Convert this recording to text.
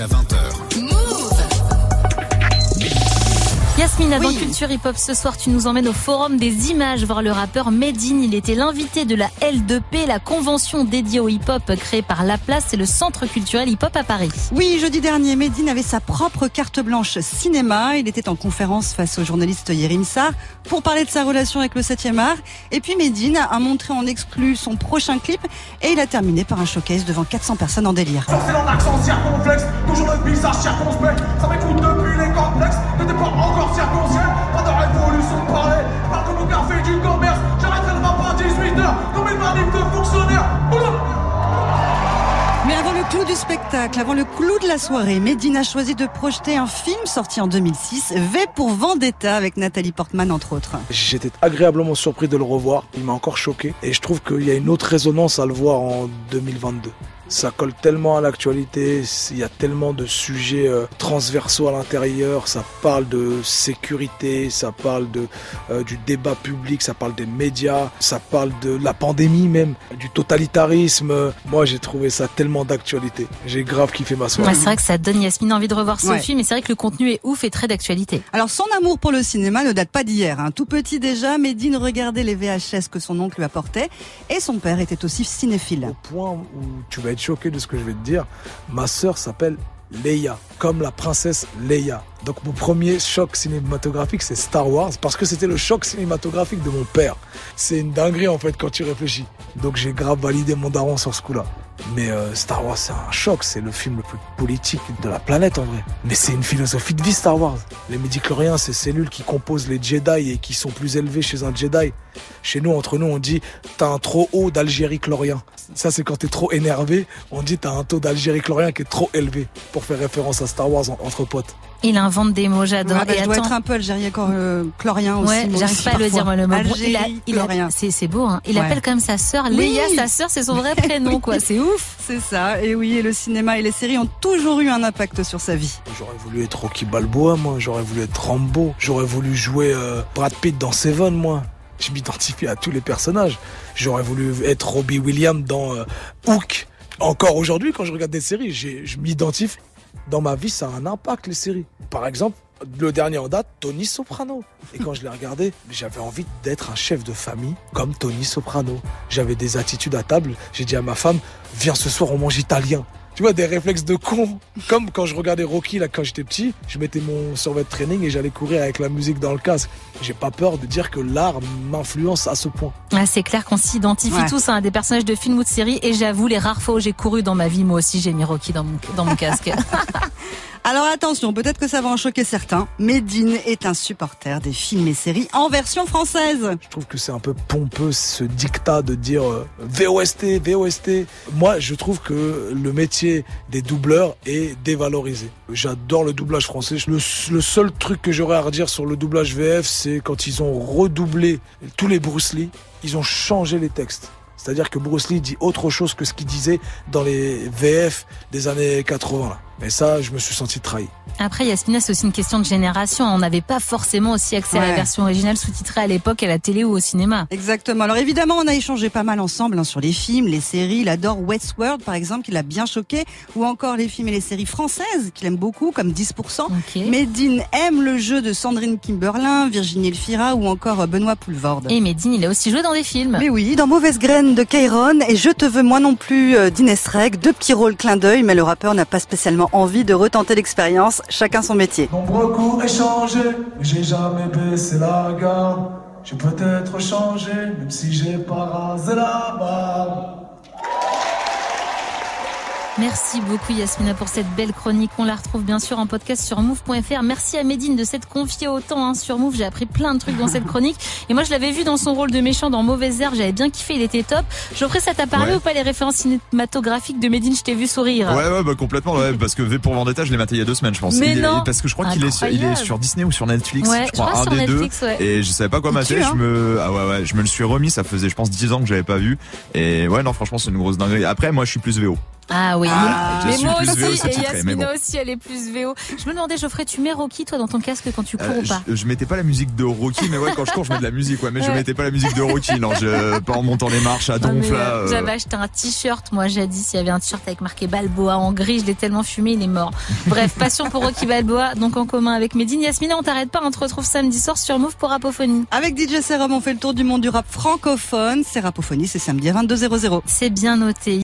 jusqu'à 20h. Yasmina, dans Culture Hip Hop, ce soir, tu nous emmènes au Forum des images voir le rappeur Medine. Il était l'invité de la L2P, la convention dédiée au hip hop créée par La Place et le Centre culturel hip hop à Paris. Oui, jeudi dernier, Medine avait sa propre carte blanche cinéma. Il était en conférence face au journaliste Yerim Sarr pour parler de sa relation avec le 7e art. Et puis Medine a montré en exclu son prochain clip et il a terminé par un showcase devant 400 personnes en délire. Accent circonflexe, toujours le circonspect. Ça m'écoute depuis les complexes, n'était pas encore circonspect. Pas de révolution de parler, parle comme au café du commerce. J'arrêterai le pas 18h, comme une manif de fonctionnaires. Mais avant le clou du spectacle, avant le clou de la soirée, Medine a choisi de projeter un film sorti en 2006, V pour Vendetta, avec Nathalie Portman entre autres. J'étais agréablement surpris de le revoir, il m'a encore choqué et je trouve qu'il y a une autre résonance à le voir en 2022 ça colle tellement à l'actualité, il y a tellement de sujets euh, transversaux à l'intérieur, ça parle de sécurité, ça parle de, euh, du débat public, ça parle des médias, ça parle de la pandémie même, du totalitarisme. Moi j'ai trouvé ça tellement d'actualité. J'ai grave kiffé ma soirée. c'est vrai que ça donne Yasmine envie de revoir ce film et c'est vrai que le contenu est ouf et très d'actualité. Alors son amour pour le cinéma ne date pas d'hier. Hein. Tout petit déjà, Medine regardait les VHS que son oncle lui apportait et son père était aussi cinéphile. Au point où tu vas être choqué de ce que je vais te dire. Ma sœur s'appelle Leia, comme la princesse Leia. Donc mon premier choc cinématographique, c'est Star Wars, parce que c'était le choc cinématographique de mon père. C'est une dinguerie en fait quand tu réfléchis. Donc j'ai grave validé mon daron sur ce coup-là. Mais euh, Star Wars, c'est un choc, c'est le film le plus politique de la planète en vrai. Mais c'est une philosophie de vie Star Wars. Les médicloriens, c'est cellules qui composent les Jedi et qui sont plus élevées chez un Jedi. Chez nous, entre nous, on dit t'as un trop haut d'Algérie chlorien. Ça, c'est quand t'es trop énervé, on dit t'as un taux d'Algérie chlorien qui est trop élevé pour faire référence à Star Wars entre potes. Il invente des mots, j'adore. Ouais, bah, et dois être un peu algérien euh, chlorien aussi. Ouais, j'arrive pas à le dire moi le mot. il a, c'est beau. Hein. Il appelle comme sa sœur Léa, sa sœur, c'est son vrai prénom quoi. C'est ouf. C'est ça. Et oui, et le cinéma et les séries ont toujours eu un impact sur sa vie. J'aurais voulu être Rocky Balboa, moi. J'aurais voulu être Rambo. J'aurais voulu jouer euh, Brad Pitt dans Seven, moi. Je m'identifie à tous les personnages. J'aurais voulu être Robbie Williams dans euh, Hook. Encore aujourd'hui, quand je regarde des séries, je m'identifie dans ma vie, ça a un impact, les séries. Par exemple, le dernier en date, Tony Soprano. Et quand je l'ai regardé, j'avais envie d'être un chef de famille comme Tony Soprano. J'avais des attitudes à table. J'ai dit à ma femme, viens ce soir, on mange italien tu vois, des réflexes de con. Comme quand je regardais Rocky, là, quand j'étais petit, je mettais mon survêt de training et j'allais courir avec la musique dans le casque. J'ai pas peur de dire que l'art m'influence à ce point. Ah, c'est clair qu'on s'identifie tous à des personnages de films ou de séries et j'avoue, les rares fois où j'ai couru dans ma vie, moi aussi, j'ai mis Rocky dans mon, dans mon casque. Alors attention, peut-être que ça va en choquer certains. Medine est un supporter des films et séries en version française. Je trouve que c'est un peu pompeux ce dictat de dire euh, VOST, VOST. Moi, je trouve que le métier des doubleurs est dévalorisé. J'adore le doublage français. Le, le seul truc que j'aurais à redire sur le doublage VF, c'est quand ils ont redoublé tous les Bruce Lee, ils ont changé les textes. C'est-à-dire que Bruce Lee dit autre chose que ce qu'il disait dans les VF des années 80. Mais ça, je me suis senti trahi. Après, Yasmina, c'est aussi une question de génération. On n'avait pas forcément aussi accès à la version originale sous-titrée à l'époque à la télé ou au cinéma. Exactement. Alors évidemment, on a échangé pas mal ensemble hein, sur les films, les séries. Il adore Westworld, par exemple, qui l'a bien choqué, ou encore les films et les séries françaises qu'il aime beaucoup, comme 10%. Medine aime le jeu de Sandrine Kimberlin, Virginie Elfira ou encore Benoît Poulvorde. Et Medine, il a aussi joué dans des films. Mais oui, dans Mauvaise Graine de Kairon et Je te veux moi non plus euh, d'Inès Reg, deux petits rôles clin d'œil, mais le rappeur n'a pas spécialement envie de retenter l'expérience, chacun son métier. Nombreux coups échangés, j'ai jamais baissé la garde. J'ai peut-être changé, même si j'ai pas rasé la barbe. Merci beaucoup Yasmina pour cette belle chronique. On la retrouve bien sûr en podcast sur move.fr. Merci à Médine de s'être confiée autant hein, sur Move. J'ai appris plein de trucs dans cette chronique. Et moi je l'avais vu dans son rôle de méchant dans Mauvaise Herbe. J'avais bien kiffé, il était top. Geoffrey, ça t'a parlé ou pas les références cinématographiques de Médine? Je t'ai vu sourire. Ouais, ouais, bah complètement. Ouais, parce que V pour Vendetta, je l'ai maté il y a deux semaines, je pense. Mais non. parce que je crois qu'il est, sur, il est sur Disney ou sur Netflix. Ouais, je crois, un des Netflix, deux. Et je savais pas quoi mater. Je hein. me, ah ouais, ouais, je me le suis remis. Ça faisait, je pense, 10 ans que j'avais pas vu. Et ouais, non, franchement, c'est une grosse dinguerie. Après, moi, je suis plus VO. Ah oui, Ah, mais moi aussi, et Yasmina aussi, elle est plus VO. Je me demandais, Geoffrey, tu mets Rocky, toi, dans ton casque quand tu cours ou pas je, mettais pas la musique de Rocky, mais ouais, quand je cours, je mets de la musique, ouais, mais je mettais pas la musique de Rocky, non, je, pas en montant les marches à donf, là. J'avais acheté un t-shirt, moi, jadis, il y avait un t-shirt avec marqué Balboa en gris, je l'ai tellement fumé, il est mort. Bref, passion pour Rocky Balboa, donc en commun avec Medine. Yasmina, on t'arrête pas, on te retrouve samedi soir sur Move pour Rapophonie. Avec DJ Serum, on fait le tour du monde du rap francophone. C'est Rapophonie, c'est samedi à 22h00. C'est bien noté.